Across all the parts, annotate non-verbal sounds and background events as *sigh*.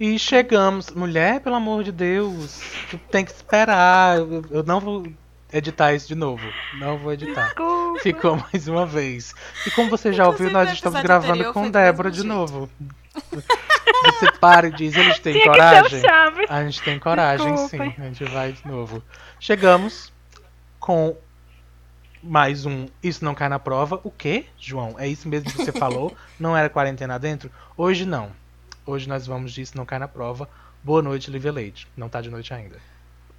E chegamos. Mulher, pelo amor de Deus, tu tem que esperar. Eu, eu não vou editar isso de novo. Não vou editar. Desculpa. Ficou mais uma vez. E como você já ouviu, nós estamos gravando com Débora de jeito. novo. Você para e diz, eles têm Tinha coragem? A gente tem coragem, Desculpem. sim. A gente vai de novo. Chegamos com mais um Isso Não Cai na Prova. O quê, João? É isso mesmo que você falou? Não era quarentena dentro? Hoje não. Hoje nós vamos de Isso Não Cai na Prova. Boa noite, Lívia Leite. Não tá de noite ainda.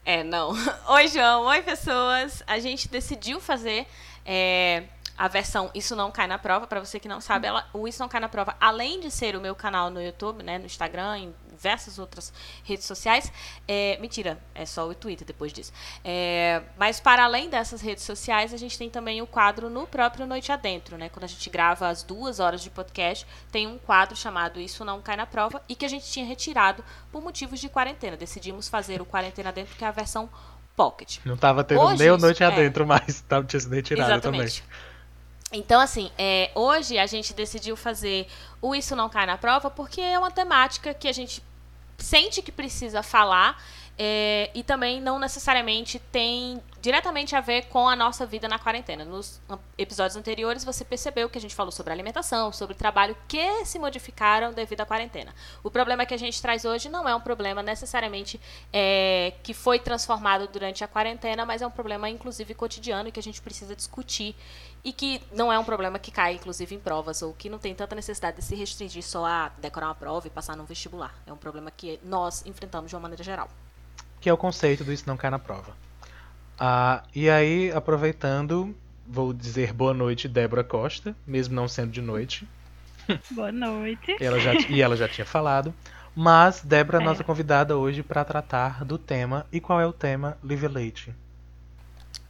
É, não. *laughs* Oi, João. Oi, pessoas. A gente decidiu fazer é, a versão Isso Não Cai na Prova. Pra você que não sabe, ela, o Isso Não Cai na Prova, além de ser o meu canal no YouTube, né, no Instagram, em diversas outras redes sociais. É, mentira, é só o Twitter depois disso. É, mas para além dessas redes sociais, a gente tem também o quadro no próprio Noite Adentro, né? Quando a gente grava as duas horas de podcast, tem um quadro chamado Isso Não Cai na Prova e que a gente tinha retirado por motivos de quarentena. Decidimos fazer o Quarentena Dentro, que é a versão Pocket. Não tava tendo Hoje nem o Noite é. Adentro, mas *laughs* tava, tinha sido retirado também. Então, assim, é, hoje a gente decidiu fazer o Isso Não Cai na Prova porque é uma temática que a gente sente que precisa falar é, e também não necessariamente tem diretamente a ver com a nossa vida na quarentena. Nos episódios anteriores você percebeu que a gente falou sobre alimentação, sobre trabalho que se modificaram devido à quarentena. O problema que a gente traz hoje não é um problema necessariamente é, que foi transformado durante a quarentena, mas é um problema inclusive cotidiano que a gente precisa discutir e que não é um problema que cai inclusive em provas ou que não tem tanta necessidade de se restringir só a decorar uma prova e passar num vestibular. É um problema que nós enfrentamos de uma maneira geral. Que é o conceito do Isso Não Cai na Prova. Ah, e aí, aproveitando, vou dizer boa noite, Débora Costa, mesmo não sendo de noite. *laughs* Boa noite. Ela já, e ela já tinha falado. Mas Débora é nossa convidada hoje para tratar do tema. E qual é o tema, Lívia Leite?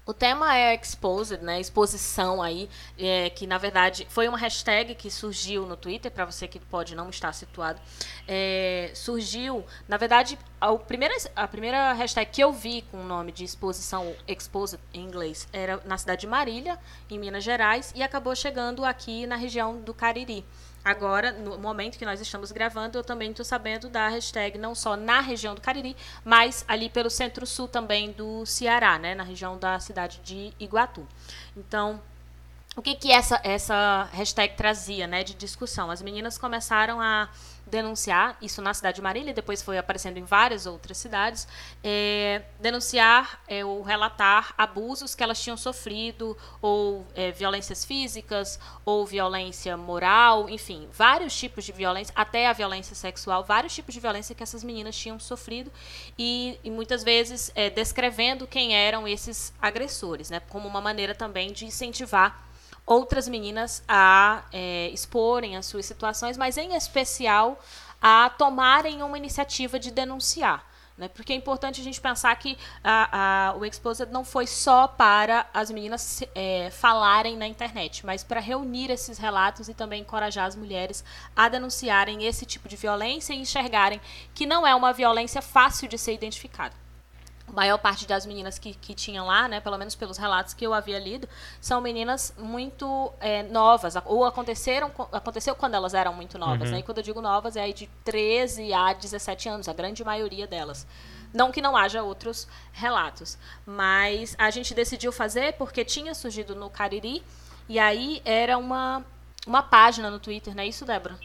O tema é exposed, né? Exposição aí, é, que na verdade foi uma hashtag que surgiu no Twitter, para você que pode não estar situado. É, surgiu, na verdade, a primeira, a primeira hashtag que eu vi com o nome de exposição exposed em inglês era na cidade de Marília, em Minas Gerais, e acabou chegando aqui na região do Cariri. Agora, no momento que nós estamos gravando, eu também estou sabendo da hashtag não só na região do Cariri, mas ali pelo centro-sul também do Ceará, né, na região da cidade de Iguatu. Então, o que que essa essa hashtag trazia, né, de discussão? As meninas começaram a denunciar isso na cidade de Marília, depois foi aparecendo em várias outras cidades, é, denunciar é, ou relatar abusos que elas tinham sofrido, ou é, violências físicas, ou violência moral, enfim, vários tipos de violência, até a violência sexual, vários tipos de violência que essas meninas tinham sofrido, e, e muitas vezes é, descrevendo quem eram esses agressores, né, como uma maneira também de incentivar outras meninas a é, exporem as suas situações, mas em especial a tomarem uma iniciativa de denunciar. Né? Porque é importante a gente pensar que a, a, o Exposed não foi só para as meninas é, falarem na internet, mas para reunir esses relatos e também encorajar as mulheres a denunciarem esse tipo de violência e enxergarem que não é uma violência fácil de ser identificada maior parte das meninas que, que tinham lá, né, pelo menos pelos relatos que eu havia lido, são meninas muito é, novas, ou aconteceram, aconteceu quando elas eram muito novas, Uhum. né, e quando eu digo novas é aí de 13 a 17 anos, a grande maioria delas. Não que não haja outros relatos, mas a gente decidiu fazer porque tinha surgido no Cariri, e aí era uma, uma página no Twitter, não é isso, Débora?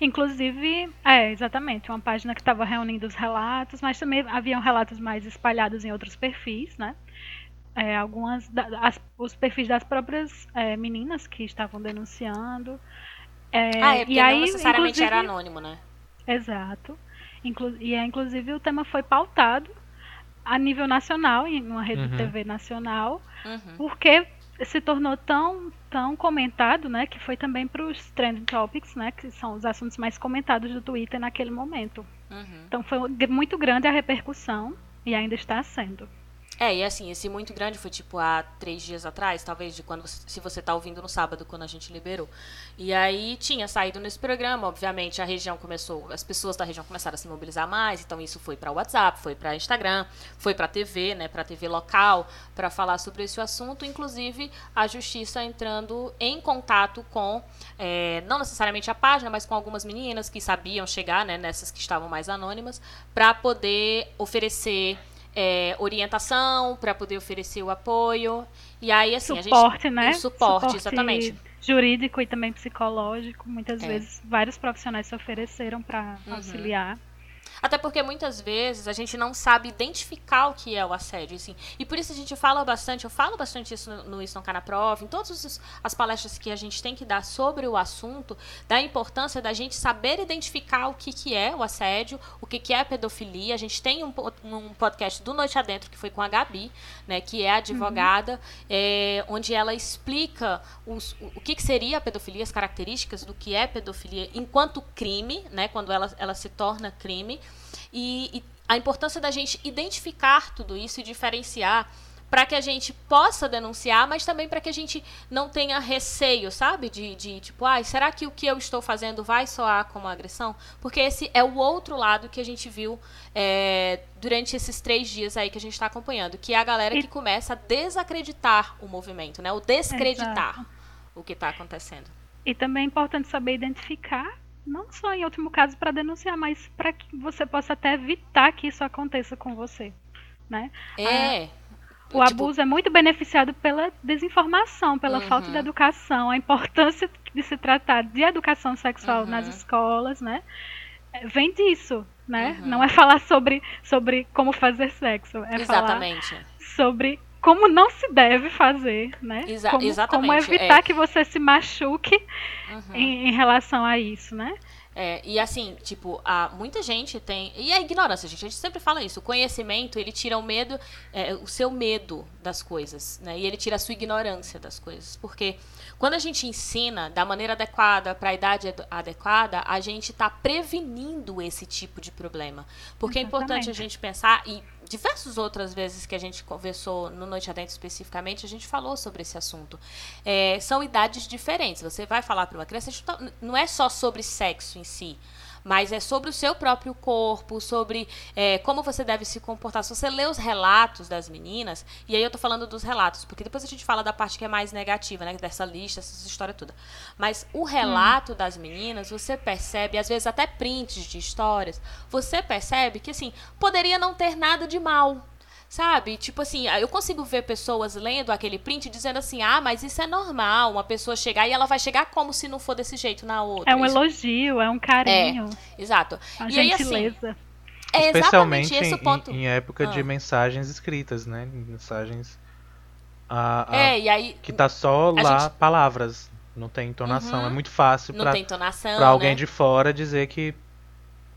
Inclusive, é, exatamente, uma página que estava reunindo os relatos, mas também haviam relatos mais espalhados em outros perfis, né? É, algumas da- as- os perfis das próprias é, meninas que estavam denunciando. É, ah, é porque e aí, não necessariamente era anônimo, né? Exato. Inclu e é, inclusive o tema foi pautado a nível nacional, em uma rede Uhum. de TV nacional, Uhum. porque se tornou tão, tão comentado, né, que foi também para os trending topics, né, que são os assuntos mais comentados do Twitter naquele momento. Uhum. Então foi muito grande a repercussão e ainda está sendo. É, e assim, esse muito grande foi tipo há três dias atrás, talvez, de quando se você tá ouvindo no sábado, quando a gente liberou. E aí tinha saído nesse programa, obviamente, a região começou, as pessoas da região começaram a se mobilizar mais, então isso foi para WhatsApp, foi para Instagram, foi para TV, né, para TV local, para falar sobre esse assunto, inclusive a justiça entrando em contato com, é, não necessariamente a página, mas com algumas meninas que sabiam chegar, né, nessas que estavam mais anônimas, para poder oferecer é, orientação, para poder oferecer o apoio. E aí, assim, suporte, a gente. né? Suporte, suporte, exatamente. Jurídico e também psicológico. Muitas é. vezes vários profissionais se ofereceram para uhum. auxiliar. Até porque muitas vezes a gente não sabe identificar o que é o assédio, assim. E por isso a gente fala bastante, eu falo bastante isso no, no Isso Não Cai na Prova, em todas as palestras que a gente tem que dar sobre o assunto, da importância da gente saber identificar o que, que é o assédio, o que, que é a pedofilia. A gente tem um, um podcast do Noite Adentro, que foi com a Gabi, né, que é advogada, uhum. é, onde ela explica os, o, o que, que seria a pedofilia, as características do que é pedofilia enquanto crime, né, quando ela, ela se torna crime e, e a importância da gente identificar tudo isso e diferenciar para que a gente possa denunciar, mas também para que a gente não tenha receio, sabe? De, de tipo, ai, ah, será que o que eu estou fazendo vai soar como agressão? Porque esse é o outro lado que a gente viu é, durante esses três dias aí que a gente está acompanhando, que é a galera que começa a desacreditar o movimento, né? O descreditar Exato. o que está acontecendo. E também é importante saber identificar não só em último caso para denunciar, mas para que você possa até evitar que isso aconteça com você, né? É. o tipo... abuso é muito beneficiado pela desinformação, pela uhum. falta de educação, a importância de se tratar de educação sexual uhum. nas escolas, né? É, vem disso, né? Uhum. Não é falar sobre, sobre como fazer sexo, é Exatamente. falar sobre como não se deve fazer, né? Exa como, exatamente. Como evitar é. que você se machuque uhum. em, em, relação a isso, né? É, e assim, tipo, a, muita gente tem. E a ignorância, gente, a gente sempre fala isso. O conhecimento, ele tira o medo, é, o seu medo das coisas, né? E ele tira a sua ignorância das coisas. Porque quando a gente ensina da maneira adequada, para a idade adequada, a gente está prevenindo esse tipo de problema. Porque Exatamente. é importante a gente pensar, e diversas outras vezes que a gente conversou no Noite Adentro especificamente, a gente falou sobre esse assunto. É, são idades diferentes. Você vai falar para uma criança, não é só sobre sexo em si mas é sobre o seu próprio corpo, sobre é, como você deve se comportar. Se você lê os relatos das meninas, e aí eu tô falando dos relatos, porque depois a gente fala da parte que é mais negativa, né, dessa lista, essa história toda. Mas o relato hum. das meninas, você percebe, às vezes até prints de histórias, você percebe que, assim, poderia não ter nada de mal Sabe? Tipo assim, eu consigo ver pessoas lendo aquele print dizendo assim: ah, mas isso é normal, uma pessoa chegar e ela vai chegar como se não for desse jeito na outra. É um isso... elogio, é um carinho. É, exato. A e gentileza. Aí, assim, é Especialmente esse em, ponto. em época ah. de mensagens escritas, né? Mensagens. A, a, é, e aí. Que tá só lá gente... palavras. Não tem entonação. Uhum. É muito fácil pra, pra alguém né? de fora dizer que.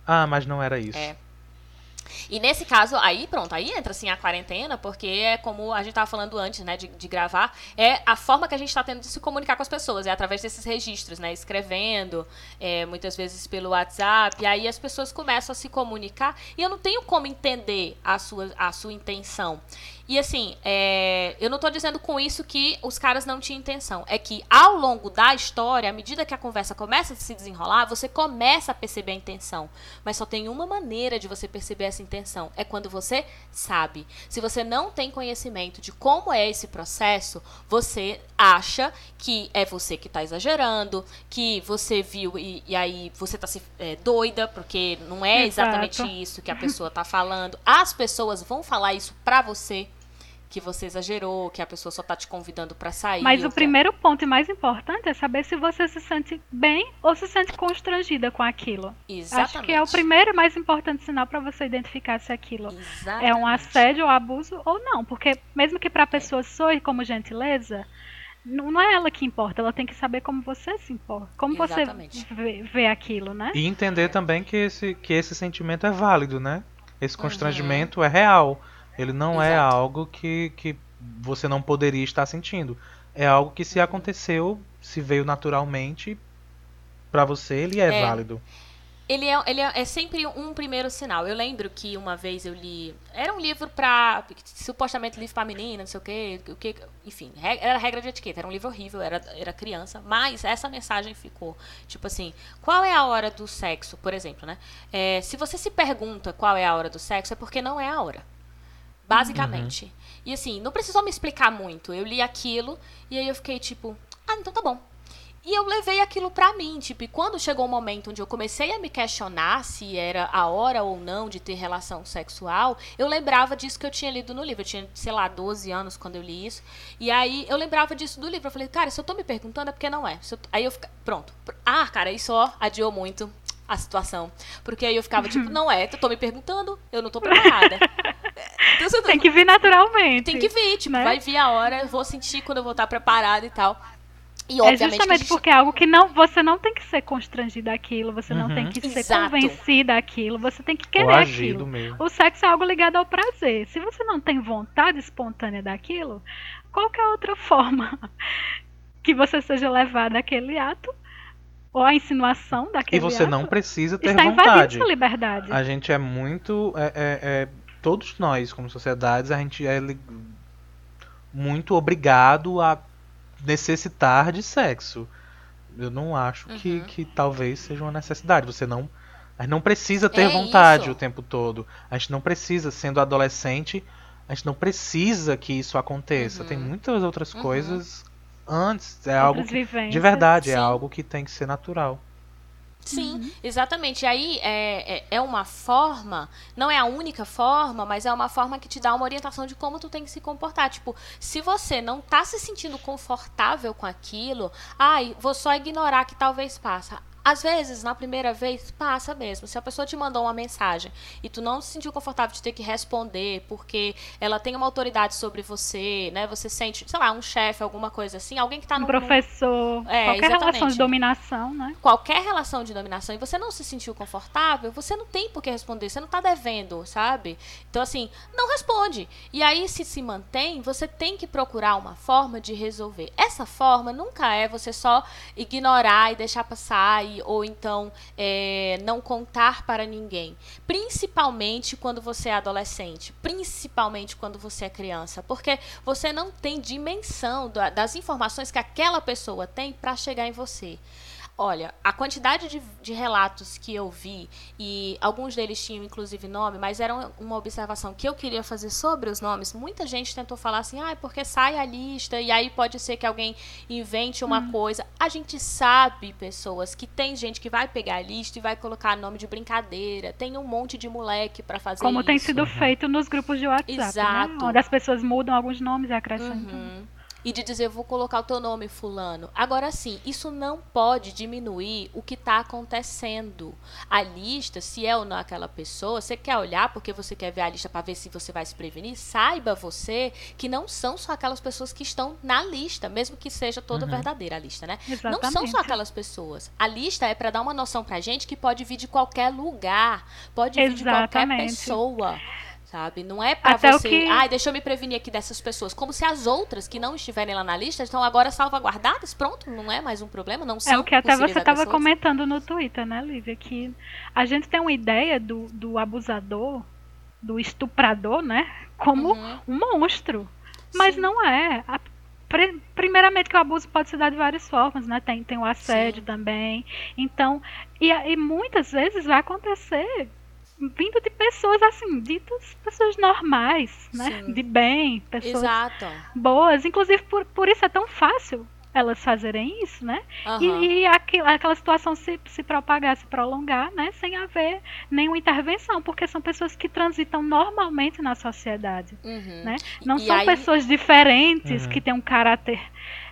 Ah, mas não era isso. É. E nesse caso, aí pronto, aí entra assim a quarentena, porque é como a gente estava falando antes, né, de, de, gravar, é a forma que a gente está tendo de se comunicar com as pessoas, é através desses registros, né, escrevendo, é, muitas vezes pelo WhatsApp, e aí as pessoas começam a se comunicar, e eu não tenho como entender a sua, a sua intenção. E assim, é, eu não estou dizendo com isso que os caras não tinham intenção. É que ao longo da história, à medida que a conversa começa a se desenrolar, você começa a perceber a intenção. Mas só tem uma maneira de você perceber essa intenção: é quando você sabe. Se você não tem conhecimento de como é esse processo, você acha que é você que está exagerando, que você viu e, e aí você está se é, doida, porque não é exatamente Exato. isso que a pessoa está falando. As pessoas vão falar isso para você que você exagerou, que a pessoa só tá te convidando para sair. Mas o primeiro ponto e mais importante é saber se você se sente bem ou se sente constrangida com aquilo. Exatamente. Acho que é o primeiro e mais importante sinal para você identificar se aquilo Exatamente. é um assédio ou abuso ou não, porque mesmo que para a pessoa soe como gentileza, não é ela que importa, ela tem que saber como você se importa, como Exatamente. você vê, vê, aquilo, né? E entender também que esse, que esse sentimento é válido, né? Esse constrangimento uhum. é real. Ele não é Exato. é algo que, que você não poderia estar sentindo. É algo que se aconteceu, se veio naturalmente, para você ele é, é, válido. ele, é, ele é, é, sempre um primeiro sinal. Eu lembro que uma vez eu li. Era um livro para supostamente livro para menina, não sei o quê. O que, enfim, era regra de etiqueta. Era um livro horrível, era, era criança. Mas essa mensagem ficou. Tipo assim, qual é a hora do sexo, por exemplo, né? É, se você se pergunta qual é a hora do sexo, é porque não é a hora. Basicamente. Uhum. E assim, não precisou me explicar muito. Eu li aquilo e aí eu fiquei tipo, ah, então tá bom. E eu levei aquilo pra mim, tipo, e quando chegou o momento onde eu comecei a me questionar se era a hora ou não de ter relação sexual, eu lembrava disso que eu tinha lido no livro. Eu tinha, sei lá, 12 anos quando eu li isso. E aí eu lembrava disso do livro. Eu falei, cara, se eu tô me perguntando é porque não é. Eu... Aí eu fiquei, pronto. Ah, cara, isso ó, adiou muito a situação. Porque aí eu ficava, tipo, *laughs* não é, eu tô me perguntando, eu não tô preparada. *laughs* Então, tem que vir naturalmente. Tem que vir, tipo, né? vai vir a hora, eu vou sentir quando eu vou estar preparada e tal. E, é justamente gente... porque é algo que não, você não tem que ser constrangido daquilo, você uhum. não tem uhum. que ser Exato. convencida daquilo, você tem que querer aquilo. Mesmo. O sexo é algo ligado ao prazer. Se você não tem vontade espontânea daquilo, qualquer outra *laughs* forma que você seja levado àquele ato ou a insinuação daquele. E você ato, não precisa ter vontade. Sua liberdade. A gente é muito, é, é, é, todos nós como sociedades, a gente é muito obrigado a necessitar de sexo. Eu não acho uhum. que, que talvez seja uma necessidade. Você não. A gente não precisa ter é vontade isso. o tempo todo. A gente não precisa, sendo adolescente, a gente não precisa que isso aconteça. Uhum. Tem muitas outras uhum. coisas antes. É algo que, de verdade, é Sim. é algo que tem que ser natural. Sim, uhum. exatamente. Aí é, é, é, uma forma, não é a única forma, mas é uma forma que te dá uma orientação de como tu tem que se comportar. Tipo, se você não tá se sentindo confortável com aquilo, ai, vou só ignorar que talvez passa. Às vezes, na primeira vez, passa mesmo. Se a pessoa te mandou uma mensagem e tu não se sentiu confortável de ter que responder porque ela tem uma autoridade sobre você, né? Você sente, sei lá, um chefe, alguma coisa assim, alguém que tá no. Um professor. É, qualquer exatamente. relação de dominação, né? Qualquer relação de dominação e você não se sentiu confortável, você não tem por que responder, você não tá devendo, sabe? Então, assim, não responde. E aí, se se mantém, você tem que procurar uma forma de resolver. Essa forma nunca é você só ignorar e deixar passar e ou então é, não contar para ninguém. Principalmente quando você é adolescente, principalmente quando você é criança, porque você não tem dimensão das informações que aquela pessoa tem para chegar em você. Olha, a quantidade de, de, relatos que eu vi, e alguns deles tinham inclusive nome, mas era uma observação que eu queria fazer sobre os nomes. Muita gente tentou falar assim, ah, porque sai a lista, e aí pode ser que alguém invente uma hum. coisa. A gente sabe, pessoas, que tem gente que vai pegar a lista e vai colocar nome de brincadeira. Tem um monte de moleque para fazer Como isso. tem sido feito nos grupos de WhatsApp. Né? Exato. Né? Onde as pessoas mudam alguns nomes e acrescentam. Uhum e de dizer, vou colocar o teu nome, fulano. Agora sim, isso não pode diminuir o que está acontecendo. A lista, se é ou não aquela pessoa, você quer olhar porque você quer ver a lista para ver se você vai se prevenir, saiba você que não são só aquelas pessoas que estão na lista, mesmo que seja toda uhum. verdadeira a lista, né? Exatamente. Não são só aquelas pessoas. A lista é para dar uma noção pra gente que pode vir de qualquer lugar, pode vir Exatamente. de qualquer pessoa sabe? Não é para você, que... ai, deixa eu me prevenir aqui dessas pessoas, como se as outras que não estiverem lá na lista estão agora salvaguardadas, pronto, não é mais um problema, não são É o que até você estava comentando no Twitter, né, Lívia, que a gente tem uma ideia do, do abusador, do estuprador, né, como uhum. um monstro, mas Sim. não é. A, primeiramente que o abuso pode se dar de várias formas, né? Tem, tem o assédio Sim. também. Então, e, e muitas vezes vai acontecer vindo de pessoas assim, ditas pessoas normais, né? Sim. De bem, pessoas Exato. boas. Inclusive, por, por isso é tão fácil elas fazerem isso, né? Uhum. E, e aquela, aquela situação se, se propagar, se prolongar, né? Sem haver nenhuma intervenção, porque são pessoas que transitam normalmente na sociedade, uhum. né? Não e são aí... pessoas diferentes uhum. que têm um caráter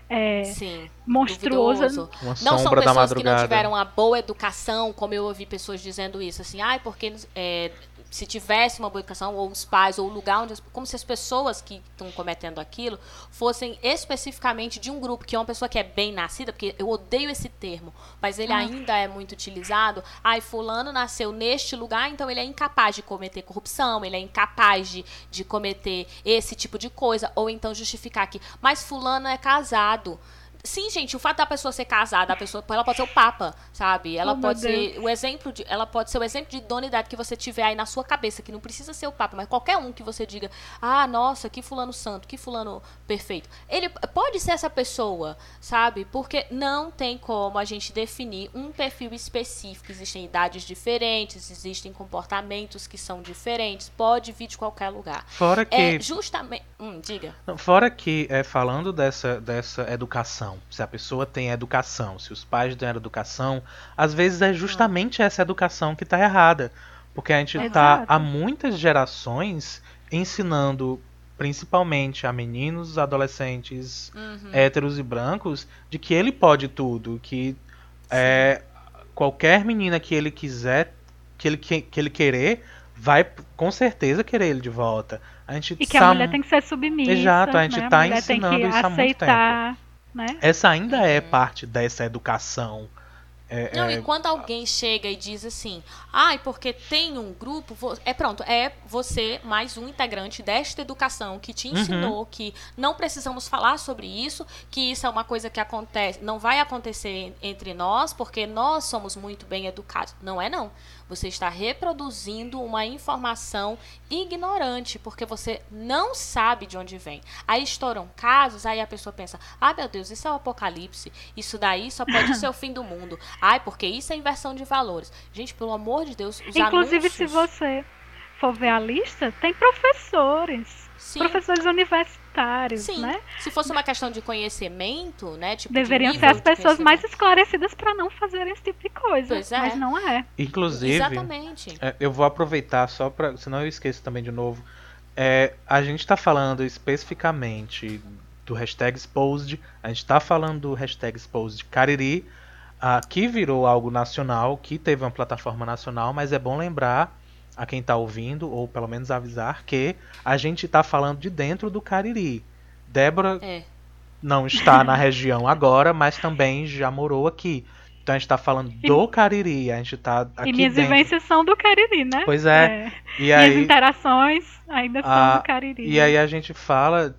é, Sim, monstruosa. Não são pessoas que não tiveram uma boa educação, como eu ouvi pessoas dizendo isso, assim, ai, ah, porque é, se tivesse uma boa educação, ou os pais, ou o lugar onde. Como se as pessoas que estão cometendo aquilo fossem especificamente de um grupo, que é uma pessoa que é bem nascida, porque eu odeio esse termo, mas ele ah. ainda é muito utilizado. Ai, Fulano nasceu neste lugar, então ele é incapaz de cometer corrupção, ele é incapaz de, de cometer esse tipo de coisa, ou então justificar que, mas Fulano é casado Sim, gente, o fato da pessoa ser casada, a pessoa, ela pode ser o papa, sabe? Ela Oh, pode ser Deus. o exemplo de, ela pode ser o exemplo de idoneidade que você tiver aí na sua cabeça, que não precisa ser o papa, mas qualquer um que você diga: "Ah, nossa, que fulano santo, que fulano perfeito". Ele pode ser essa pessoa, sabe? Porque não tem como a gente definir um perfil específico. Existem idades diferentes, existem comportamentos que são diferentes, pode vir de qualquer lugar. Fora que. É justamente, hum, diga. Fora que, é, falando dessa, dessa educação, se a pessoa tem educação, se os pais deram educação, às vezes é justamente essa educação que está errada. Porque a gente está há muitas gerações ensinando, principalmente a meninos, adolescentes, Uhum. héteros e brancos, de que ele pode tudo, que é, qualquer menina que ele quiser, que ele, que, que ele querer, vai com certeza querer ele de volta. A gente E que a sabe- mulher tem que ser submissa. Exato, a gente né? tá a ensinando que isso há muito aceitar, né? Essa ainda é Uhum. parte dessa educação. É, Não, é, e quando alguém chega e diz assim, ai, porque tem um grupo, é pronto, é você mais um integrante desta educação que te Uhum. ensinou que não precisamos falar sobre isso, que isso é uma coisa que acontece, não vai acontecer entre nós, porque nós somos muito bem educados. Não é não. Você está reproduzindo uma informação ignorante, porque você não sabe de onde vem. Aí estouram casos, aí a pessoa pensa: ah, meu Deus, isso é o apocalipse, isso daí só pode ser o fim do mundo. Ai, porque isso é inversão de valores. Gente, pelo amor de Deus, os Inclusive, anúncios... se você for ver a lista, tem professores. Sim, Professores universitários, sim. né? Se fosse uma questão de conhecimento, né? Tipo, de Deveriam ser nível as de pessoas mais esclarecidas para não fazerem esse tipo de coisa. Pois é. Mas não é. inclusive, Exatamente. é, eu vou aproveitar só para, senão eu esqueço também de novo. É, a gente está falando especificamente do hashtag exposed, a gente está falando do hashtag exposed Cariri, ah, que virou algo nacional, que teve uma plataforma nacional, mas é bom lembrar a quem está ouvindo, ou pelo menos avisar, que a gente está falando de dentro do Cariri. Débora É. não está na região agora, mas também já morou aqui. Então a gente tá falando do *laughs* Cariri, a gente tá aqui e minhas dentro. vivências são do Cariri, né? Pois é. E Minhas aí, interações ainda são Ah, do Cariri. e aí a gente fala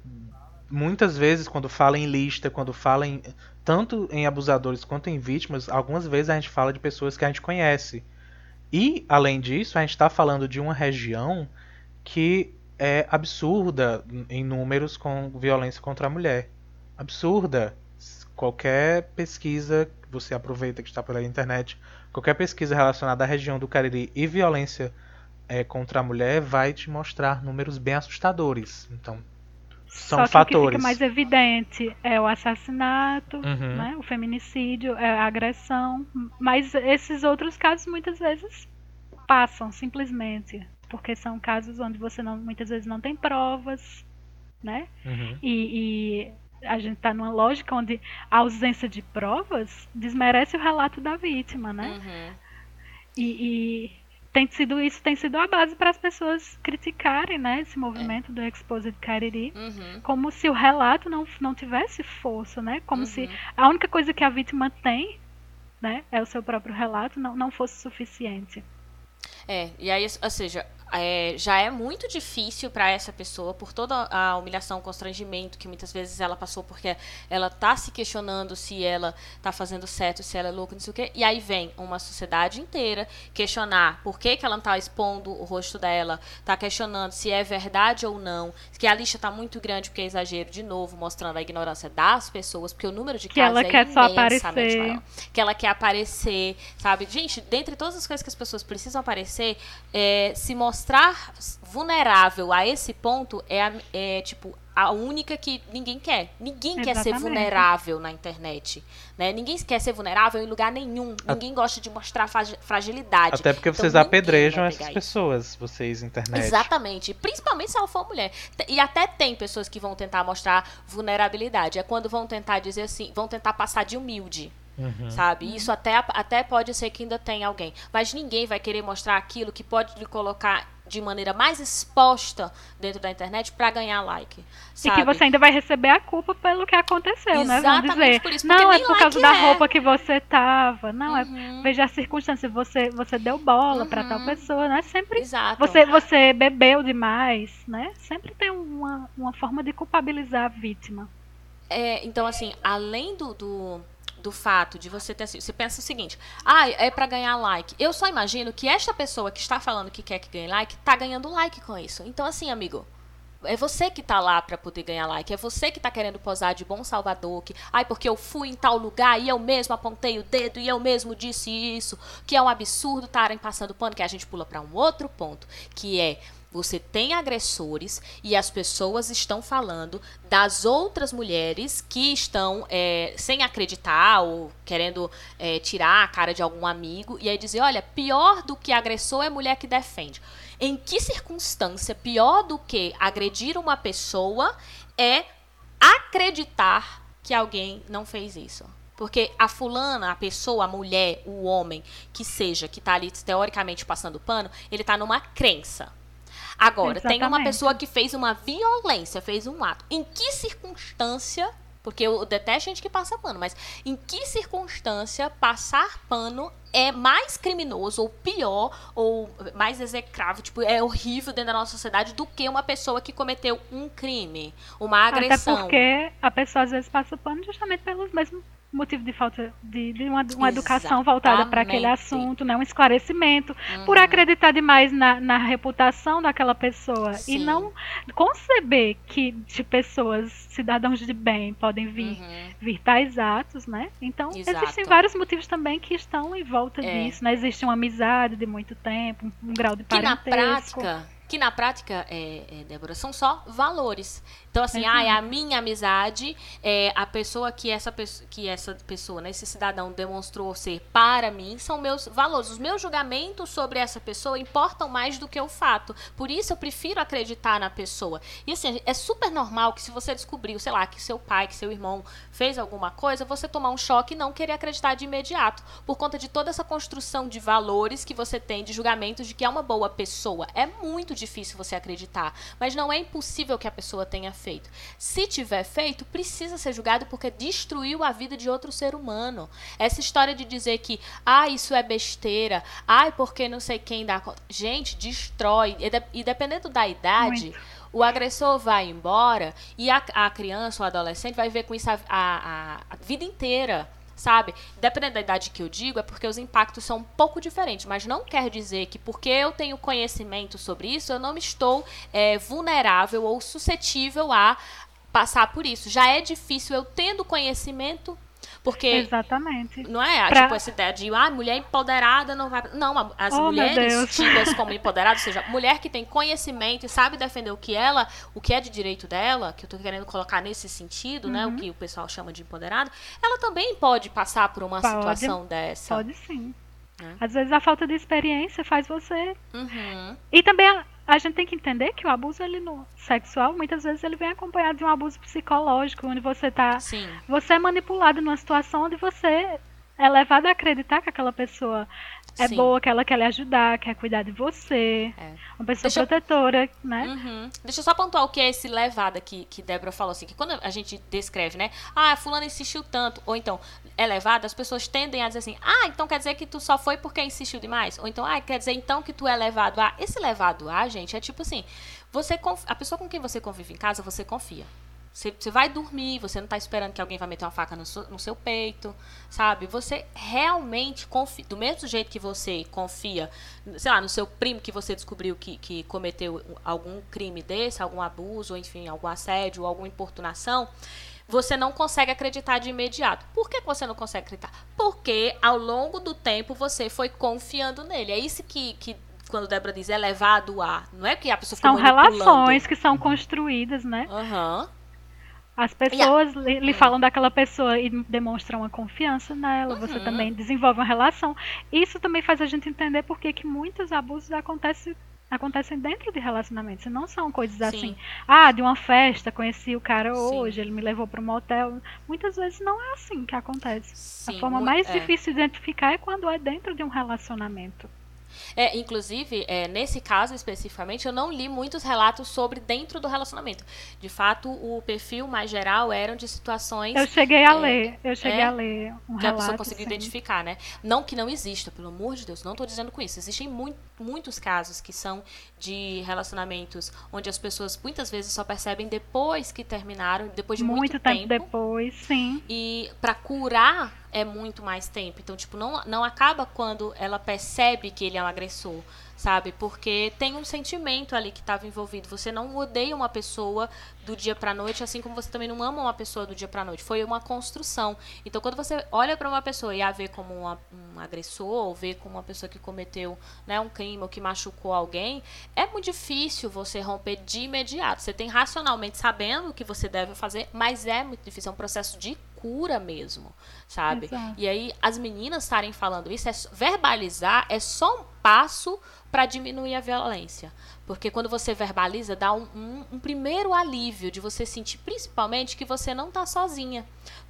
muitas vezes quando fala em lista, quando fala em tanto em abusadores quanto em vítimas, algumas vezes a gente fala de pessoas que a gente conhece. E além disso, a gente está falando de uma região que é absurda em números com violência contra a mulher. Absurda. Qualquer pesquisa que você aproveita que está pela internet, qualquer pesquisa relacionada à região do Cariri e violência é, contra a mulher vai te mostrar números bem assustadores. Então, são Só que o que fatores. fica mais evidente é o assassinato, Uhum. né? o feminicídio, é a agressão. Mas esses outros casos muitas vezes passam simplesmente. Porque são casos onde você não, muitas vezes não tem provas, né? Uhum. E, e a gente tá numa lógica onde a ausência de provas desmerece o relato da vítima, né? Uhum. E, e tem sido isso tem sido a base para as pessoas criticarem, né, esse movimento do Exposed Cariri, Uhum. como se o relato não, não tivesse força, né? Como Uhum. se a única coisa que a vítima tem, né, é o seu próprio relato, não, não fosse suficiente. É, e aí, ou seja, é, já é muito difícil para essa pessoa, por toda a humilhação, constrangimento que muitas vezes ela passou, porque ela tá se questionando se ela tá fazendo certo, se ela é louca, não sei o quê. E aí vem uma sociedade inteira questionar por que, que ela não tá expondo o rosto dela, tá questionando se é verdade ou não, que a lista tá muito grande porque é exagero, de novo, mostrando a ignorância das pessoas, porque o número de Que casos ela é quer só aparecer. maior que ela quer aparecer, sabe? Gente, dentre todas as coisas que as pessoas precisam aparecer, é, se mostrar vulnerável a esse ponto é, a- é, tipo a única que ninguém quer. Ninguém quer ser Exatamente. vulnerável na internet, né? Ninguém quer ser vulnerável em lugar nenhum. Ninguém gosta de mostrar fragi- fragilidade. Até porque Então, vocês apedrejam essas isso. pessoas, vocês internet. Exatamente. Principalmente se ela for mulher. E até tem pessoas que vão tentar mostrar vulnerabilidade. É quando vão tentar dizer assim, vão tentar passar de humilde. Uhum. Sabe? Isso até, até pode ser que ainda tem alguém. Mas ninguém vai querer mostrar aquilo que pode lhe colocar de maneira mais exposta dentro da internet pra ganhar like. E Sabe? que você ainda vai receber a culpa pelo que aconteceu, né? Vão Exatamente dizer, por isso, não, é por causa like da é." roupa que você tava. Não, é Uhum. veja a circunstância, você, você deu bola pra tal Uhum. pessoa, né? Sempre Exato. Você, você bebeu demais, né? Sempre tem uma, uma forma de culpabilizar a vítima. É, então, assim, além do, do, do fato de você ter. Você pensa o seguinte: ah, é para ganhar like. Eu só imagino que esta pessoa que está falando que quer que ganhe like, tá ganhando like com isso. Então, assim, amigo. É você que tá lá para poder ganhar like. É você que tá querendo posar de bom salvador. Que, ai, porque eu fui em tal lugar e eu mesmo apontei o dedo e eu mesmo disse isso. Que é um absurdo estarem passando pano. Que a gente pula para um outro ponto. Que é você tem agressores e as pessoas estão falando das outras mulheres que estão é, sem acreditar ou querendo é, tirar a cara de algum amigo e aí dizer, olha, pior do que agressor é mulher que defende. Em que circunstância pior do que agredir uma pessoa é acreditar que alguém não fez isso? Porque a fulana, a pessoa, a mulher, o homem, que seja, que está ali teoricamente passando pano, ele está numa crença. Agora, Exatamente. tem uma pessoa que fez uma violência, fez um ato. Em que circunstância porque eu detesto gente que passa pano, mas em que circunstância passar pano é mais criminoso, ou pior, ou mais execrável, tipo, é horrível dentro da nossa sociedade do que uma pessoa que cometeu um crime, uma agressão. Até porque a pessoa às vezes passa pano justamente pelos mesmos motivo de falta de, de uma, uma educação voltada para aquele assunto, né? um esclarecimento, uhum. por acreditar demais na, na reputação daquela pessoa Sim. e não conceber que de pessoas, cidadãos de bem, podem vir, uhum. vir tais atos, né? Então, Exato. existem vários motivos também que estão em volta é. disso, né? Existe uma amizade de muito tempo, um, um grau de parentesco. Que na prática, que na prática, é, é, Débora, são só valores. Então, assim, ah, é a minha amizade, é, a pessoa que essa, que essa pessoa, né, esse cidadão demonstrou ser para mim, são meus valores. Os meus julgamentos sobre essa pessoa importam mais do que o fato. Por isso, eu prefiro acreditar na pessoa. E, assim, é super normal que se você descobriu, sei lá, que seu pai, que seu irmão fez alguma coisa, você tomar um choque e não querer acreditar de imediato. Por conta de toda essa construção de valores que você tem, de julgamentos de que é uma boa pessoa. É muito difícil você acreditar. Mas não é impossível que a pessoa tenha feito. Se tiver feito, precisa ser julgado porque destruiu a vida de outro ser humano. Essa história de dizer que, ah, isso é besteira, ai, porque não sei quem dá conta. Gente, destrói. E, dependendo da idade. Muito o agressor vai embora e a, a, criança ou adolescente vai ver com isso a, a, a, vida inteira sabe? Dependendo da idade que eu digo, é porque os impactos são um pouco diferentes, mas não quer dizer que porque eu tenho conhecimento sobre isso, eu não estou é, vulnerável ou suscetível a passar por isso. Já é difícil eu tendo conhecimento porque. Exatamente. Não é? Pra... Tipo, essa ideia de, ah, mulher empoderada não vai. Não, as oh, mulheres tidas como *laughs* empoderadas, ou seja, mulher que tem conhecimento e sabe defender o que ela, o que é de direito dela, que eu tô querendo colocar nesse sentido, uhum. né? O uhum. que o pessoal chama de empoderado, ela também pode passar por uma pode, situação dessa. Pode sim. É. Às vezes a falta de experiência faz você. Uhum. E também a, a, gente tem que entender que o abuso ele no sexual muitas vezes ele vem acompanhado de um abuso psicológico, onde você tá. Sim. Você é manipulado numa situação onde você é levado a acreditar que aquela pessoa é Sim. boa, que ela quer lhe ajudar, quer cuidar de você. É. Uma pessoa Deixa protetora, eu... né? Uhum. Deixa eu só pontuar o que é esse levada que, que Débora falou, assim, que quando a gente descreve, né? Ah, fulano insistiu tanto, ou então, é levada, as pessoas tendem a dizer assim, ah, então quer dizer que tu só foi porque insistiu demais? Ou então, ah, quer dizer então que tu é levado a... Esse levado a, gente, é tipo assim, você conf... a pessoa com quem você convive em casa, você confia. Você, você vai dormir, você não está esperando que alguém vai meter uma faca no, no seu peito, sabe? Você realmente confia. Do mesmo jeito que você confia, sei lá, no seu primo que você descobriu que, que cometeu algum crime desse, algum abuso, enfim, algum assédio, alguma importunação você não consegue acreditar de imediato. Por que você não consegue acreditar? Porque ao longo do tempo você foi confiando nele. É isso que, que quando Débora diz é levado a. Não é que a pessoa São relações que são construídas, né? Aham. Uhum. As pessoas yeah. lhe, falam daquela pessoa e demonstram uma confiança nela, uhum. você também desenvolve uma relação. Isso também faz a gente entender por que muitos abusos acontecem acontecem dentro de relacionamentos, não são coisas Sim. assim, ah, de uma festa, conheci o cara Sim. hoje, ele me levou para um motel. Muitas vezes não é assim que acontece. Sim, a forma mais é. difícil de identificar é quando é dentro de um relacionamento. É, inclusive, é, nesse caso especificamente, eu não li muitos relatos sobre dentro do relacionamento. De fato, o perfil mais geral eram de situações. Eu cheguei a é, ler, eu cheguei é, a ler um que relato. a pessoa conseguiu sim. identificar, né? Não que não exista, pelo amor de Deus, não estou dizendo com isso. Existem muito, muitos casos que são de relacionamentos onde as pessoas muitas vezes só percebem depois que terminaram, depois de muito, muito tempo, tempo depois, sim. E para curar é muito mais tempo. Então, tipo, não, não acaba quando ela percebe que ele é um agressor, sabe? Porque tem um sentimento ali que estava envolvido. Você não odeia uma pessoa do dia para noite, assim como você também não ama uma pessoa do dia para noite. Foi uma construção. Então, quando você olha para uma pessoa e a vê como uma, um agressor, ou vê como uma pessoa que cometeu né, um crime ou que machucou alguém, é muito difícil você romper de imediato. Você tem racionalmente sabendo o que você deve fazer, mas é muito difícil. É um processo de cura mesmo, sabe? Exato. E aí as meninas estarem falando isso, é, verbalizar é só um passo para diminuir a violência. Porque quando você verbaliza, dá um, um, um, primeiro alívio de você sentir, principalmente, que você não está sozinha.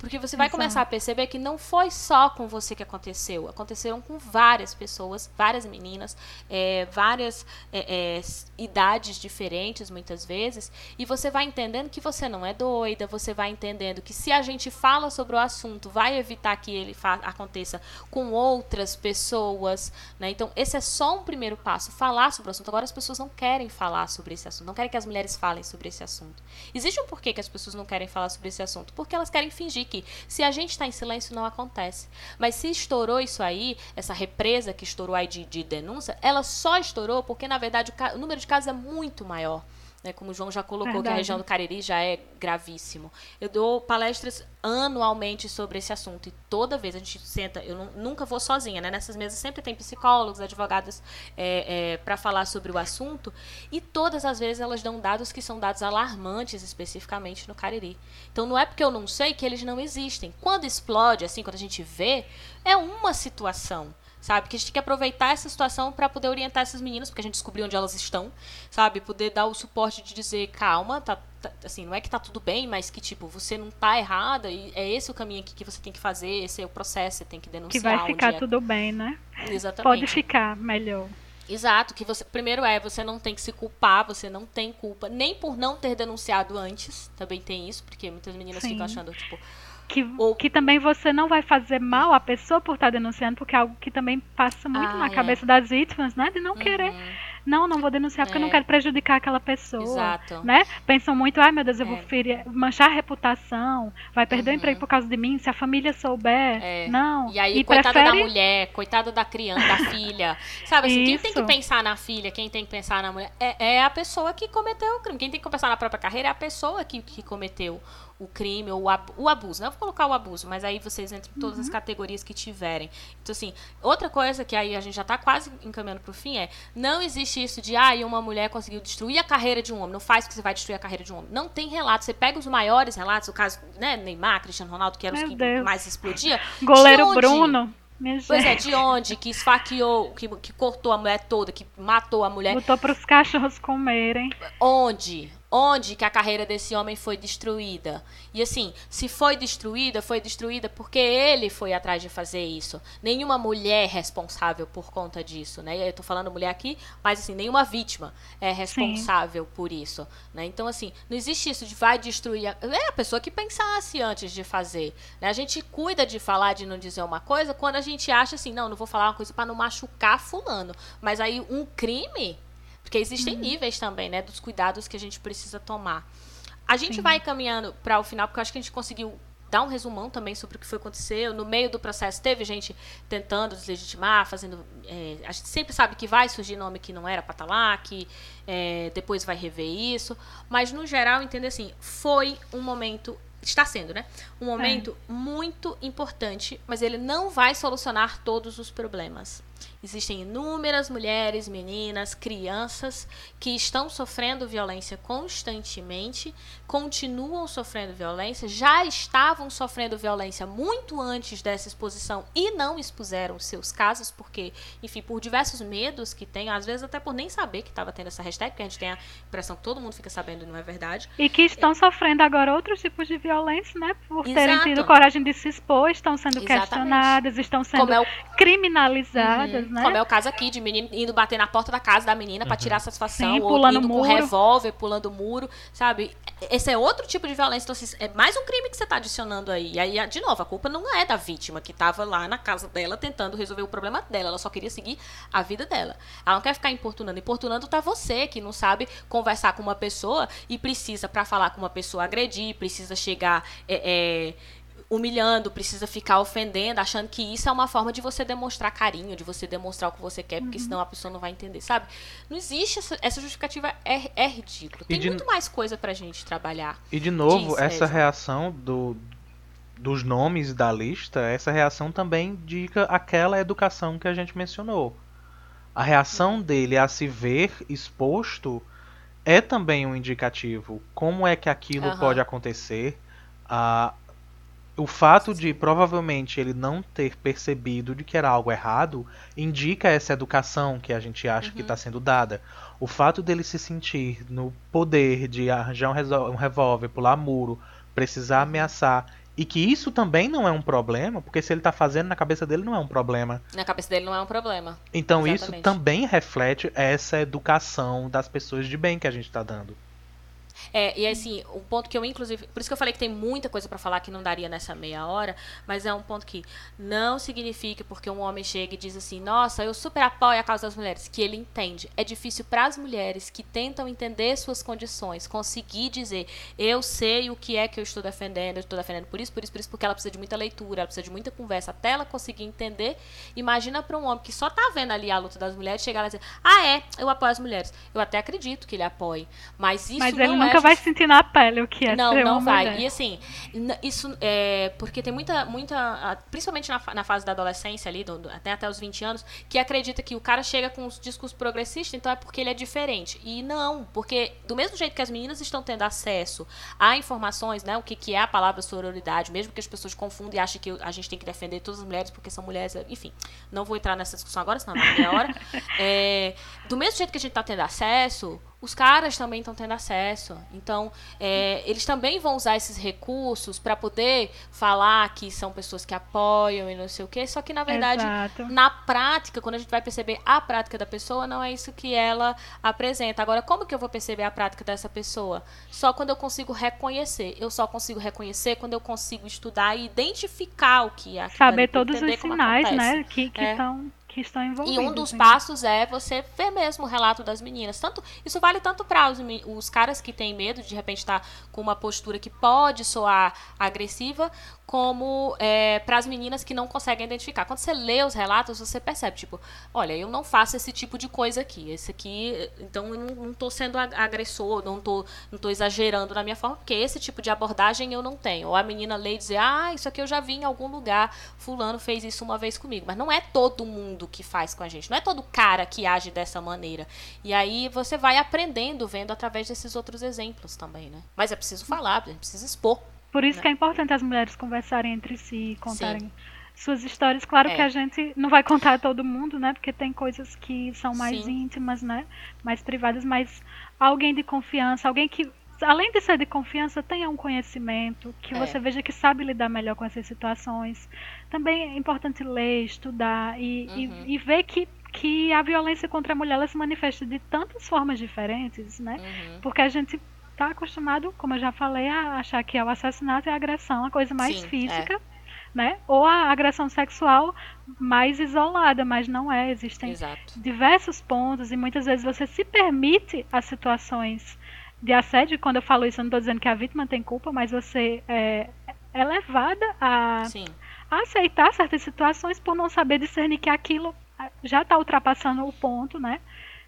Porque você vai Exato. começar a perceber que não foi só com você que aconteceu. Aconteceram com várias pessoas, várias meninas, é, várias é, é, idades diferentes, muitas vezes. E você vai entendendo que você não é doida, você vai entendendo que se a gente fala sobre o assunto, vai evitar que ele aconteça com outras pessoas. Né? Então, esse é só um primeiro passo, falar sobre o assunto. Agora, as pessoas não querem falar sobre esse assunto, não querem que as mulheres falem sobre esse assunto. Existe um porquê que as pessoas não querem falar sobre esse assunto? Porque elas querem fingir que se a gente está em silêncio, não acontece. Mas se estourou isso aí, essa represa que estourou aí de, de denúncia, ela só estourou porque, na verdade, o, o número de casos é muito maior. Né, como o João já colocou, Verdade. que a região do Cariri já é gravíssimo. Eu dou palestras anualmente sobre esse assunto. E toda vez a gente senta, eu não, nunca vou sozinha, né? Nessas mesas sempre tem psicólogos, advogadas é, é, para falar sobre o assunto. E todas as vezes elas dão dados que são dados alarmantes, especificamente no Cariri. Então não é porque eu não sei que eles não existem. Quando explode, assim, quando a gente vê, é uma situação sabe? Que a gente tem que aproveitar essa situação para poder orientar essas meninas, porque a gente descobriu onde elas estão, sabe? Poder dar o suporte de dizer, calma, tá, tá, assim, não é que tá tudo bem, mas que, tipo, você não tá errada e é esse o caminho aqui que você tem que fazer, esse é o processo, você tem que denunciar. Que vai ficar é. tudo bem, né? Exatamente. Pode ficar melhor. Exato, que você primeiro é, você não tem que se culpar, você não tem culpa, nem por não ter denunciado antes, também tem isso, porque muitas meninas Sim. ficam achando, tipo, que, Ou... que também você não vai fazer mal à pessoa por estar denunciando, porque é algo que também passa muito Ah, na é. cabeça das vítimas, né? De não querer. Uhum. Não, não vou denunciar porque eu não É. quero prejudicar aquela pessoa. Exato. Né? Pensam muito, ai meu Deus, eu É. vou ferir, manchar a reputação, vai perder Uhum. o emprego por causa de mim, se a família souber. É. Não. E aí, coitada prefere... da mulher, coitada da criança, da *laughs* filha. Sabe assim, quem tem que Isso. pensar na filha, quem tem que pensar na mulher, é, é a pessoa que cometeu o crime. Quem tem que pensar na própria carreira é a pessoa que, que cometeu o crime ou o ab- o abuso. Não vou colocar o abuso, mas aí vocês entram em todas as categorias que tiverem. Então, assim, outra coisa que aí a gente já tá quase encaminhando pro fim é: não existe isso de, ah, e uma mulher conseguiu destruir a carreira de um homem. Não faz que você vai destruir a carreira de um homem. Não tem relato. Você pega os maiores relatos, o caso, né, Neymar, Cristiano Ronaldo, que eram os que Deus. mais explodia. Goleiro onde? Bruno. Pois é, de onde? Que esfaqueou, que, que cortou a mulher toda, que matou a mulher. botou pros cachorros comerem. Onde? Onde que a carreira desse homem foi destruída? E assim, se foi destruída, foi destruída porque ele foi atrás de fazer isso. Nenhuma mulher é responsável por conta disso, né? Eu tô falando mulher aqui, mas assim, nenhuma vítima é responsável por isso, né? Então assim, não existe isso de vai destruir. A... É a pessoa que pensasse antes de fazer. Né? A gente cuida de falar, de não dizer uma coisa, quando a gente acha assim, não, não vou falar uma coisa para não machucar fulano. Mas aí um crime porque existem níveis também, né, dos cuidados que a gente precisa tomar. A gente Sim. vai caminhando para o final, porque eu acho que a gente conseguiu dar um resumão também sobre o que foi aconteceu. No meio do processo teve gente tentando deslegitimar, fazendo. é, a gente sempre sabe que vai surgir nome que não era para estar lá, que é, depois vai rever isso. Mas no geral, entender assim, foi um momento. Está sendo, né? Um momento muito importante, mas ele não vai solucionar todos os problemas. Existem inúmeras mulheres, meninas, crianças que estão sofrendo violência constantemente, continuam sofrendo violência, já estavam sofrendo violência muito antes dessa exposição e não expuseram seus casos, porque, enfim, por diversos medos que tem, às vezes até por nem saber que estava tendo essa hashtag, porque a gente tem a impressão que todo mundo fica sabendo e não é verdade. E que estão sofrendo agora outros tipos de violência, né? Por terem Exato. tido coragem de se expor, estão sendo Exatamente. questionadas, estão sendo é o criminalizadas, Uhum. Né? Como é o caso aqui, de menino indo bater na porta da casa da menina pra Uhum. tirar satisfação, Sim, ou pulando indo com muro. revólver, pulando muro, sabe? Esse é outro tipo de violência. Então, assim, é mais um crime que você tá adicionando aí. E aí, de novo, a culpa não é da vítima que tava lá na casa dela tentando resolver o problema dela. Ela só queria seguir a vida dela. Ela não quer ficar importunando. Importunando tá você, que não sabe conversar com uma pessoa e precisa, pra falar com uma pessoa, agredir, precisa chegar. é, é, humilhando, precisa ficar ofendendo, achando que isso é uma forma de você demonstrar carinho, de você demonstrar o que você quer, Uhum. porque senão a pessoa não vai entender, sabe? Não existe essa, essa justificativa é, é ridículo. Tem de- muito mais coisa pra gente trabalhar. E de novo, Diz, essa Ezra. reação do, dos nomes da lista, essa reação também indica aquela educação que a gente mencionou. A reação dele a se ver exposto é também um indicativo. Como é que aquilo Aham. pode acontecer? Ah, o fato de provavelmente ele não ter percebido de que era algo errado indica essa educação que a gente acha que Uhum. está sendo dada. O fato dele se sentir no poder de arranjar um, revólver, pular muro, precisar ameaçar, e que isso também não é um problema, porque se ele tá fazendo na cabeça dele não é um problema. Na cabeça dele não é um problema. Então isso Exatamente. também reflete essa educação das pessoas de bem que a gente tá dando. É, e assim, um ponto que eu, inclusive. Por isso que eu falei que tem muita coisa pra falar que não daria nessa meia hora, mas é um ponto que não significa porque um homem chega e diz assim: Nossa, eu super apoio a causa das mulheres, que ele entende. É difícil para as mulheres que tentam entender suas condições, conseguir dizer: Eu sei o que é que eu estou defendendo, eu estou defendendo por isso, por isso, por isso, porque ela precisa de muita leitura, ela precisa de muita conversa até ela conseguir entender. Imagina para um homem que só tá vendo ali a luta das mulheres chegar lá e dizer: Ah, é, eu apoio as mulheres. Eu até acredito que ele apoie, mas isso Mas não é vai sentir na pele o que é não, ser não uma vai. mulher. E assim, isso é porque tem muita, muita, a- principalmente na, na fase da adolescência ali, do- até até os 20 anos, que acredita que o cara chega com os discursos progressistas, então é porque ele é diferente. E não, porque do mesmo jeito que as meninas estão tendo acesso a informações, né, o que, que é a palavra sororidade, mesmo que as pessoas confundem e achem que a gente tem que defender todas as mulheres porque são mulheres, enfim, não vou entrar nessa discussão agora, senão não é hora. *laughs* É, do mesmo jeito que a gente está tendo acesso, os caras também estão tendo acesso. Então, é, eles também vão usar esses recursos para poder falar que são pessoas que apoiam e não sei o quê. Só que, na verdade, Exato. na prática, quando a gente vai perceber a prática da pessoa, não é isso que ela apresenta. Agora, como que eu vou perceber a prática dessa pessoa? Só quando eu consigo reconhecer. Eu só consigo reconhecer quando eu consigo estudar e identificar o que é Saber todos os sinais, né, que, que, É. que estão E envolvidos. um dos né? passos é você ver mesmo o relato das meninas. Tanto isso vale tanto para os, os caras que têm medo de de repente estar com uma postura que pode soar agressiva, como para as meninas que não conseguem identificar. Quando você lê os relatos, você percebe, tipo, olha, eu não faço esse tipo de coisa aqui. Esse aqui, então eu não, tô sendo ag- agressor, não tô, não tô exagerando na minha forma, porque esse tipo de abordagem eu não tenho. Ou a menina lê e dizer, ah, isso aqui eu já vi em algum lugar, fulano fez isso uma vez comigo. Mas não é todo mundo que faz com a gente, não é todo cara que age dessa maneira. E aí você vai aprendendo, vendo através desses outros exemplos também, né? Mas é preciso falar, é preciso expor. Por isso né? que é importante as mulheres conversarem entre si, contarem suas histórias. Claro É. que a gente não vai contar a todo mundo, né? Porque tem coisas que são mais Sim. íntimas, né? Mais privadas, mas alguém de confiança, alguém que, além de ser de confiança, tenha um conhecimento, que É. você veja que sabe lidar melhor com essas situações. Também é importante ler, estudar e, e- Uhum. e ver que, que a violência contra a mulher ela se manifesta de tantas formas diferentes, né? Uhum. Porque a gente tá acostumado, como eu já falei, a achar que é o assassinato e a agressão a coisa mais Sim, é. física, né? Ou a agressão sexual mais isolada, mas não é. Existem Exato. diversos pontos e muitas vezes você se permite as situações de assédio. Quando eu falo isso, eu não estou dizendo que a vítima tem culpa, mas você é, é levada a, a aceitar certas situações por não saber discernir que aquilo ah, já está ultrapassando o ponto, né?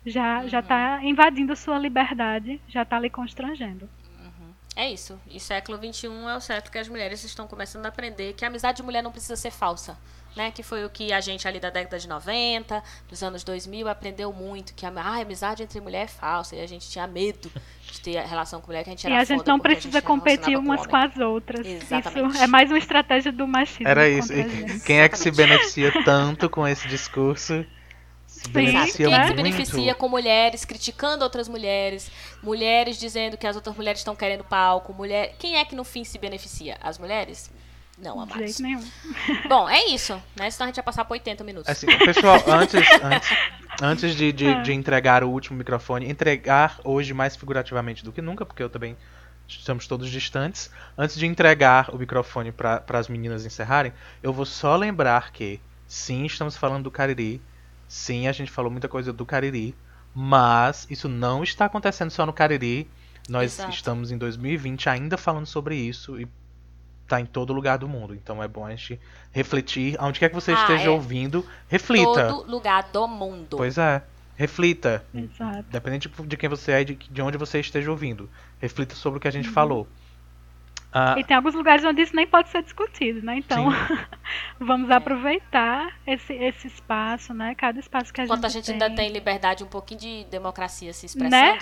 Já já está invadindo sua liberdade, já está lhe constrangendo. É isso. E século XXI é o certo que as mulheres estão começando a aprender que a amizade de mulher não precisa ser falsa. Né? Que foi o que a gente ali da década de 90, dos anos 2000, aprendeu muito. Que a, ah, a amizade entre mulher é falsa. E a gente tinha medo de ter relação com mulher, que a gente E era a gente foda não precisa gente competir umas homem. com as outras. Exatamente. Isso é mais uma estratégia do machismo. Era isso. E quem é que se beneficia tanto com esse discurso? Sim, Quem é que se muito. beneficia com mulheres, criticando outras mulheres, mulheres dizendo que as outras mulheres estão querendo palco, mulher. Quem é que no fim se beneficia? As mulheres? Não, De jeito nenhum. *laughs* Bom, é isso, né? Senão a gente ia passar por 80 minutos. Assim, pessoal, *laughs* antes, antes, antes de, de, de entregar o último microfone, entregar hoje mais figurativamente do que nunca, porque eu também estamos todos distantes. Antes de entregar o microfone para as meninas encerrarem, eu vou só lembrar que sim, estamos falando do Cariri. Sim, a gente falou muita coisa do Cariri, mas isso não está acontecendo só no Cariri. Nós Exato. estamos em 2020 ainda falando sobre isso e tá em todo lugar do mundo. Então é bom a gente refletir. Aonde quer que você Ah, esteja é. ouvindo, reflita. Todo lugar do mundo. Pois é. Reflita. Exato. Independente de quem você é e de, de onde você esteja ouvindo. Reflita sobre o que a Uhum. gente falou. Ah, E tem alguns lugares onde isso nem pode ser discutido, né? Então, *laughs* vamos aproveitar esse, esse espaço, né? Cada espaço que a Enquanto gente, a gente ainda tem liberdade, um pouquinho de democracia se expressando. Né?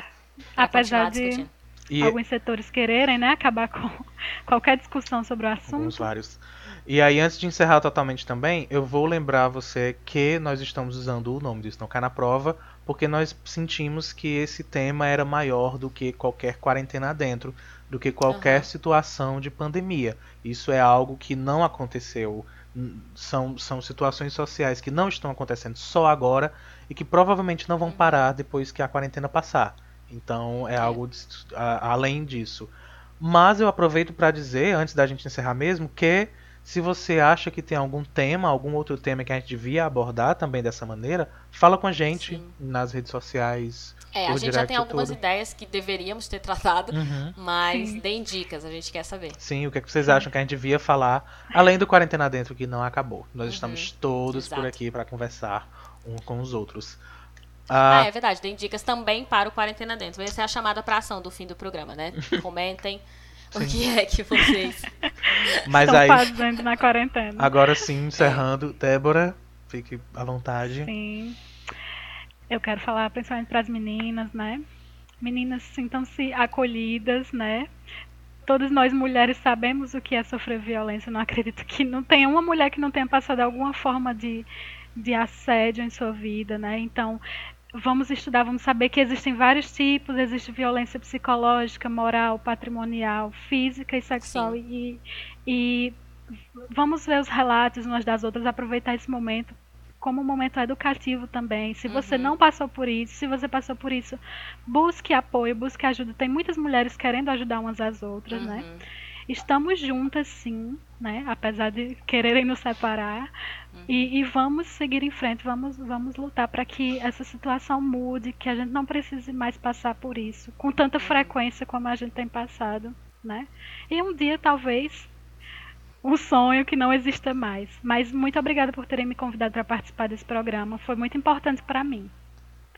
Apesar de discutindo. e alguns setores quererem, né? Acabar com *laughs* qualquer discussão sobre o alguns assunto. vários. E aí, antes de encerrar totalmente também, eu vou lembrar você que nós estamos usando o nome disso não cai na prova, porque nós sentimos que esse tema era maior do que qualquer quarentena dentro, do que qualquer Aham. situação de pandemia. Isso é algo que não aconteceu. São, são situações sociais que não estão acontecendo só agora e que provavelmente não vão parar depois que a quarentena passar. Então é algo de- a- além disso. Mas eu aproveito para dizer, antes da gente encerrar mesmo, que se você acha que tem algum tema, algum outro tema que a gente devia abordar também dessa maneira, fala com a gente Sim. nas redes sociais. É, a por gente já tem algumas tudo. ideias que deveríamos ter tratado, Uhum. mas Sim. deem dicas, a gente quer saber. Sim, o que, é que vocês acham que a gente devia falar, além do Quarentena Dentro, que não acabou. Nós estamos todos por Uhum. exato. aqui para conversar um com os outros. Ah, Ah, é verdade, deem dicas também para o Quarentena Dentro. Essa é a chamada para ação do fim do programa, né? *laughs* Comentem o que é que vocês. *laughs* mas Estão aí, fazendo na quarentena. agora sim, encerrando, Débora, fique à vontade. Sim. Eu quero falar principalmente para as meninas, né? Meninas sintam-se acolhidas, né? Todas nós mulheres sabemos o que é sofrer violência. Não acredito que não tenha uma mulher que não tenha passado alguma forma de, de assédio em sua vida, né? Então, vamos estudar, vamos saber que existem vários tipos. Existe violência psicológica, moral, patrimonial, física e sexual. E, e vamos ver os relatos umas das outras, aproveitar esse momento como um momento educativo também. Se você Uhum. não passou por isso, se você passou por isso, busque apoio, busque ajuda. Tem muitas mulheres querendo ajudar umas às outras, né? Uhum. Estamos juntas, sim, né? Apesar de quererem nos separar. E, e vamos seguir em frente, vamos, vamos lutar para que essa situação mude, que a gente não precise mais passar por isso com tanta frequência como a gente tem passado, né? E um dia, talvez, um sonho que não exista mais. Mas muito obrigada por terem me convidado para participar desse programa. Foi muito importante para mim.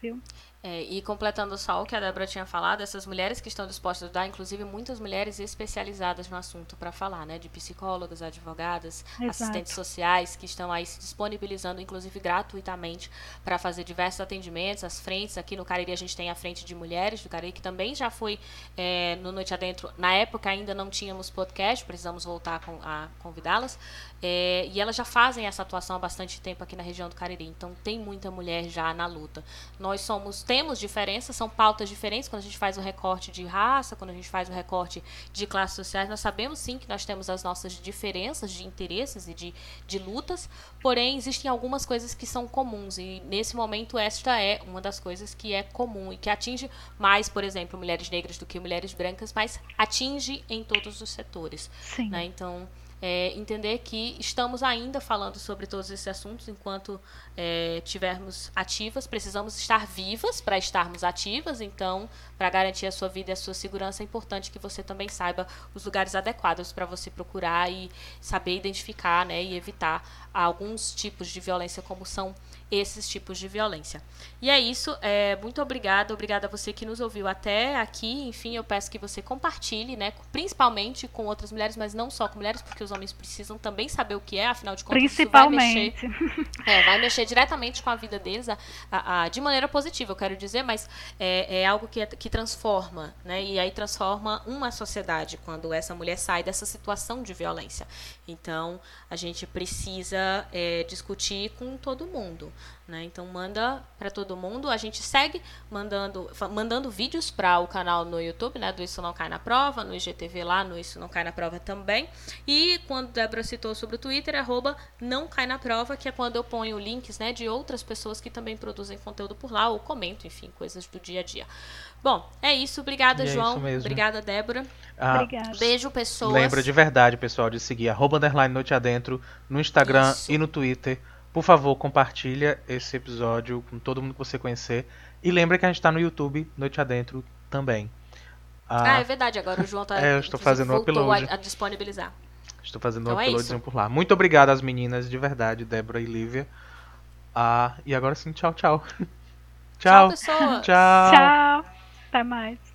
Viu? É, e completando só o que a Débora tinha falado, essas mulheres que estão dispostas a ajudar, inclusive muitas mulheres especializadas no assunto para falar, né? De psicólogas, advogadas, Exato. assistentes sociais que estão aí se disponibilizando, inclusive gratuitamente, para fazer diversos atendimentos. As frentes, aqui no Cariri a gente tem a frente de mulheres do Cariri, que também já foi é, no Noite Adentro. Na época ainda não tínhamos podcast, precisamos voltar a convidá-las. É, e elas já fazem essa atuação há bastante tempo aqui na região do Cariri. Então tem muita mulher já na luta. Nós somos temos diferenças, são pautas diferentes quando a gente faz o recorte de raça, quando a gente faz o recorte de classes sociais. Nós sabemos sim que nós temos as nossas diferenças de interesses e de, de lutas, porém existem algumas coisas que são comuns e nesse momento esta é uma das coisas que é comum e que atinge mais, por exemplo, mulheres negras do que mulheres brancas, mas atinge em todos os setores. Sim. Né? Então, é, entender que estamos ainda falando sobre todos esses assuntos enquanto é, tivermos ativas, precisamos estar vivas para estarmos ativas, então, para garantir a sua vida e a sua segurança, é importante que você também saiba os lugares adequados para você procurar e saber identificar né, e evitar alguns tipos de violência, como são esses tipos de violência. E é isso, é, muito obrigada, obrigada a você que nos ouviu até aqui. Enfim, eu peço que você compartilhe, né, principalmente com outras mulheres, mas não só com mulheres, porque os homens precisam também saber o que é, afinal de contas, isso vai mexer Principalmente. *laughs* é, vai mexer diretamente com a vida deles, a- a- a- de maneira positiva, eu quero dizer, mas é, é algo que, é- que transforma, né? E aí transforma uma sociedade quando essa mulher sai dessa situação de violência. Então, a gente precisa é, discutir com todo mundo. Né? Então manda para todo mundo. A gente segue mandando, mandando vídeos para o canal no YouTube, né? Do Isso Não Cai na Prova, no IGTV lá, no Isso Não Cai na Prova também. E quando Débora citou sobre o Twitter, é arroba não cai na prova, que é quando eu ponho links né, de outras pessoas que também produzem conteúdo por lá, ou comento, enfim, coisas do dia a dia. Bom, é isso. Obrigada, E é João. isso mesmo. Obrigada, Débora. Ah, Obrigada. Beijo, pessoas. Lembra de verdade, pessoal, de seguir arroba underline noite adentro no Instagram Isso. e no Twitter. Por favor, compartilha esse episódio com todo mundo que você conhecer. E lembra que a gente tá no YouTube, Noite Adentro, também. Ah, Ah, é verdade. Agora o João tá. *laughs* É, eu estou fazendo um upload. A, a disponibilizar. estou fazendo então um é uploadzinho por lá. Muito obrigado às meninas, de verdade, Débora e Lívia. Ah, e agora sim, tchau, tchau. *laughs* Tchau, tchau. pessoas. *laughs* Tchau. Tchau. Até mais.